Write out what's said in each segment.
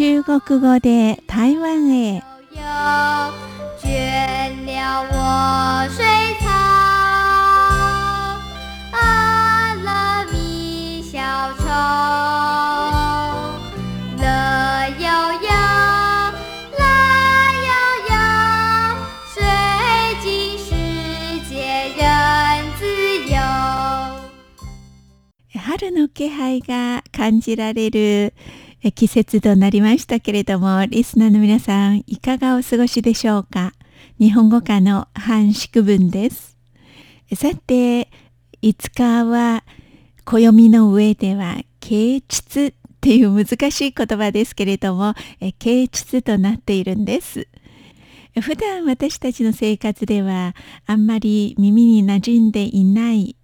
中国語で台湾へ。春の気配が感じられる季節となりましたけれども、リスナーの皆さん、いかがお過ごしでしょうか？日本語科の半宿文です。さて、5日は暦の上では啓蟄っていう難しい言葉ですけれども、啓蟄となっているんです。普段私たちの生活ではあんまり耳に馴染んでいない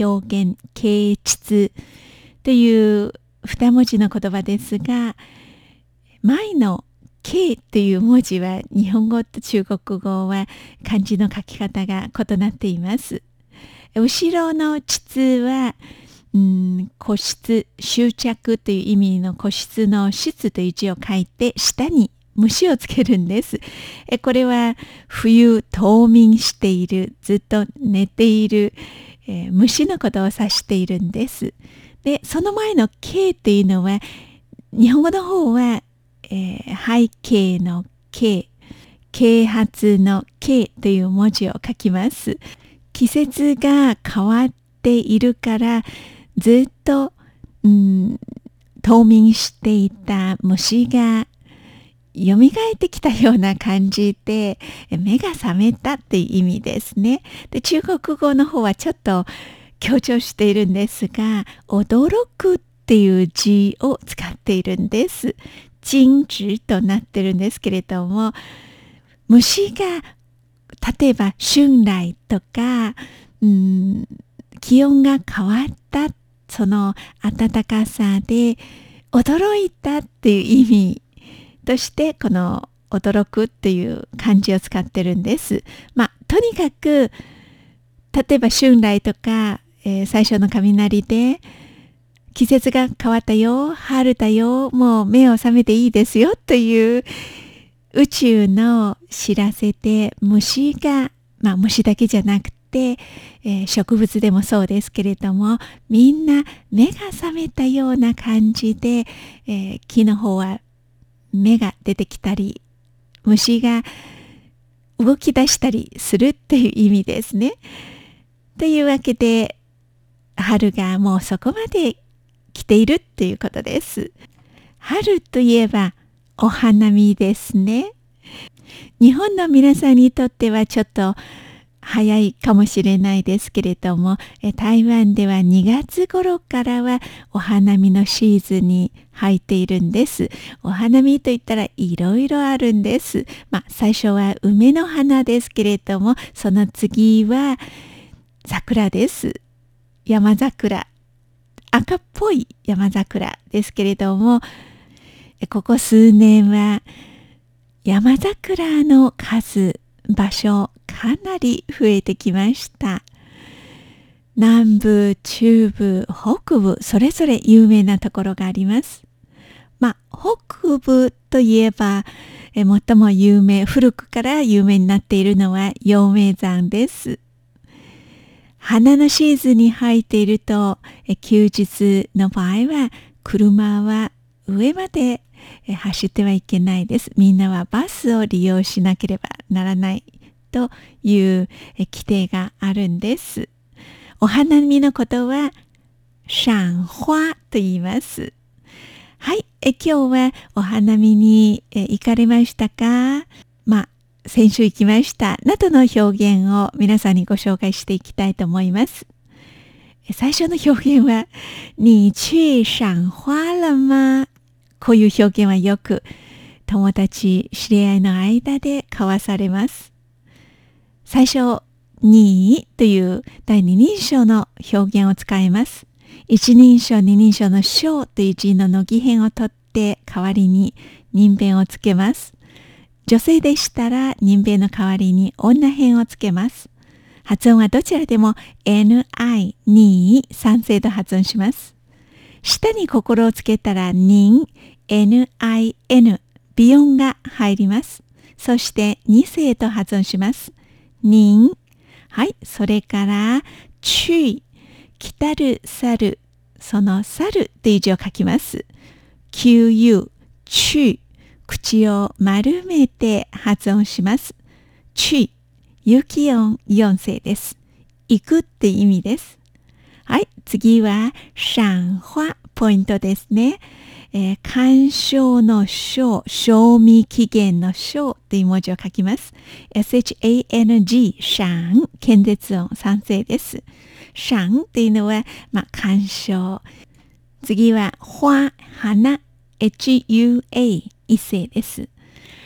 表現、啓蟄という二文字の言葉ですが前の K という文字は日本語と中国語は漢字の書き方が異なっています。後ろの膣は、うん、個室執着という意味の個室の質という字を書いて下に虫をつけるんです。これは冬冬眠しているずっと寝ている、え、虫のことを指しているんです。で、その前の K というのは、日本語の方は、えー、背景の K、啓発の K という文字を書きます。季節が変わっているから、ずっと、うん、冬眠していた虫が蘇ってきたような感じで目が覚めたっていう意味ですね。で中国語の方はちょっと強調しているんですが、驚くっていう字を使っているんです。静止となってるんですけれども、虫が例えば春来とか、うん、気温が変わったその暖かさで驚いたっていう意味としてこの驚くっていう漢字を使ってるんです。まあとにかく例えば春来とかえー、最初の雷で季節が変わったよ春だよもう目を覚めていいですよという宇宙の知らせで虫がまあ虫だけじゃなくて、えー、植物でもそうですけれどもみんな目が覚めたような感じで、えー、木の方は芽が出てきたり虫が動き出したりするっていう意味ですね。というわけで春がもうそこまで来ているっていうことです。春といえばお花見ですね。日本の皆さんにとってはちょっと早いかもしれないですけれども台湾では2月頃からはお花見のシーズンに入っているんですお花見といったらいろいろあるんですまあ最初は梅の花ですけれどもその次は桜です山桜。赤っぽい山桜ですけれどもここ数年は山桜の数場所かなり増えてきました。南部中部北部それぞれ有名なところがあります。まあ北部といえば最も有名古くから有名になっているのは陽明山です。花のシーズンに入っていると休日の場合は車は上まで走ってはいけないです。みんなはバスを利用しなければならないという規定があるんです。お花見のことはシャン花と言います。はい、え今日はお花見に行かれましたか？まあ先週行きましたなどの表現を皆さんにご紹介していきたいと思います。最初の表現は、你去賞花了吗？こういう表現はよく友達、知り合いの間で交わされます。最初、にという第二人称の表現を使います。一人称、二人称の章という字の乃木編を取って代わりに人弁をつけます。女性でしたら人弁の代わりに女編をつけます。発音はどちらでも ni に賛成と発音します。下に心をつけたら人、nin 微音が入ります。そして2声と発音します。人。はい。それから、注意。来たる、去る。その去るという字を書きます。QU、注意。口を丸めて発音します。注意。有機音4声です。行くって意味です。はい。次は、賞花ポイントですね。えー鑑賞の賞、賞味期限の賞という文字を書きます。SHANG、賞、検絶音3声です。賞っていうのは、まあ、鑑賞。次は、花、花、HUA、一声です。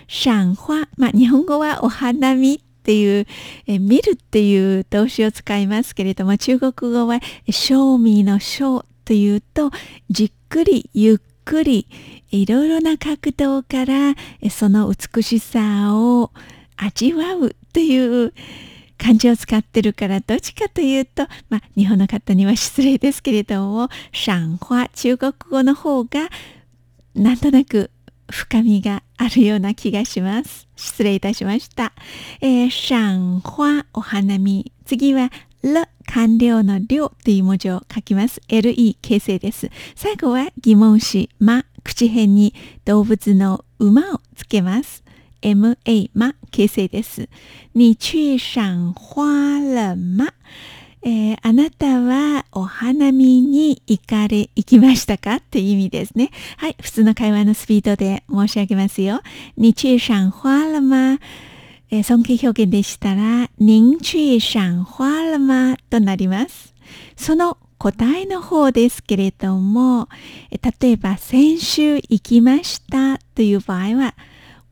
賞花、まあ、日本語はお花見っていう、え見るっていう動詞を使いますけれども、中国語は、賞味の賞というと、じっくり、ゆっくり、いろいろな角度から、その美しさを味わうという漢字を使ってるから、どっちかというと、まあ、日本の方には失礼ですけれども、賞花、中国語の方が、なんとなく深みがあるような気がします。失礼いたしました。えー、賞花、お花見。次は、了、完了の了という文字を書きます。LE 形成です。最後は疑問詞、ま、口辺に動物の馬をつけます。MA、ま、形成です。你去賞花了吗えーあなたはお花見に行かれ、行きましたか？という意味ですね。はい、普通の会話のスピードで申し上げますよ。你去賞花了吗えー尊敬表現でしたら、您去賞花了吗となります。その答えの方ですけれども、え例えば先週行きましたという場合は、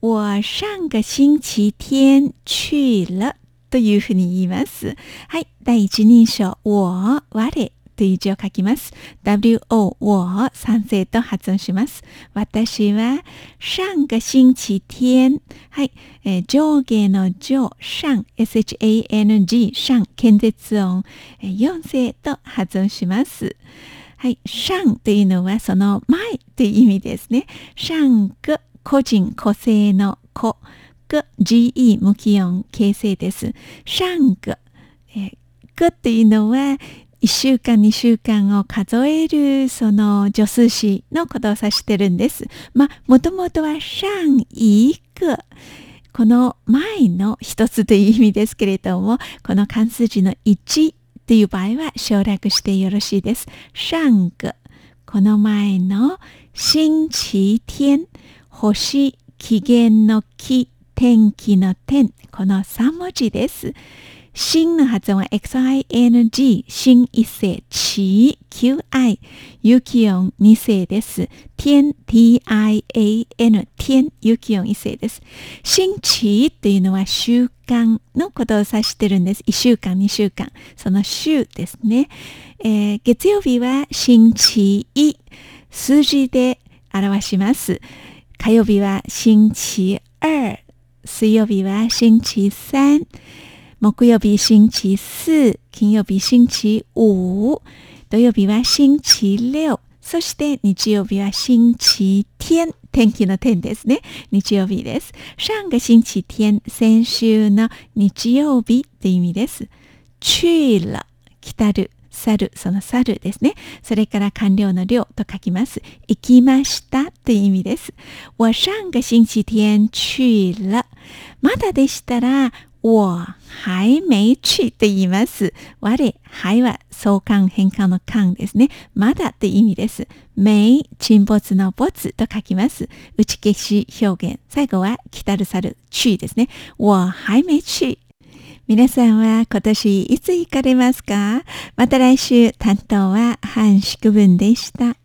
我上个星期天去了というふうに言います。はい。第一人称、我、我という字を書きます。wo、我、三声と発音します。私は、上个星期天。はい。えー上下の上、上、shang、上、検絶音、えー四声と発音します。はい。上というのはその前という意味ですね。上が個人、個性の個。が GE 無気音形成です。上が、えー、っていうのは1週間2週間を数えるその助数詞のことを指してるんです。まあもともとは上一個この前の一つという意味ですけれどもこの漢数字の1っていう場合は省略してよろしいです。上がこの前の星期天星期限の期天気の天この3文字です。新の発音は XING、新一世、地、QI、有機音二世です。天、TIAN、天、有機音一世です。新地というのは週間のことを指してるんです。1週間、2週間。その週ですね。えー月曜日は新地一、数字で表します。火曜日は星期二、水曜日は星期三、木曜日星期四、金曜日星期五、土曜日は星期六、そして日曜日は星期天、天気の天ですね。日曜日です。上个星期天、先週の日曜日という意味です。去了、来たる。去る、その去るですね。それから完了の了と書きます。行きましたという意味です。我上个星期天去了。まだでしたら、我还没去と言います。我、还は相関変換の関ですね。まだという意味です。没、沈没の没と書きます。打ち消し表現。最後は来たる去る、去ですね。我还没去。皆さんは今年いつ行かれますか？また来週担当は半宿文でした。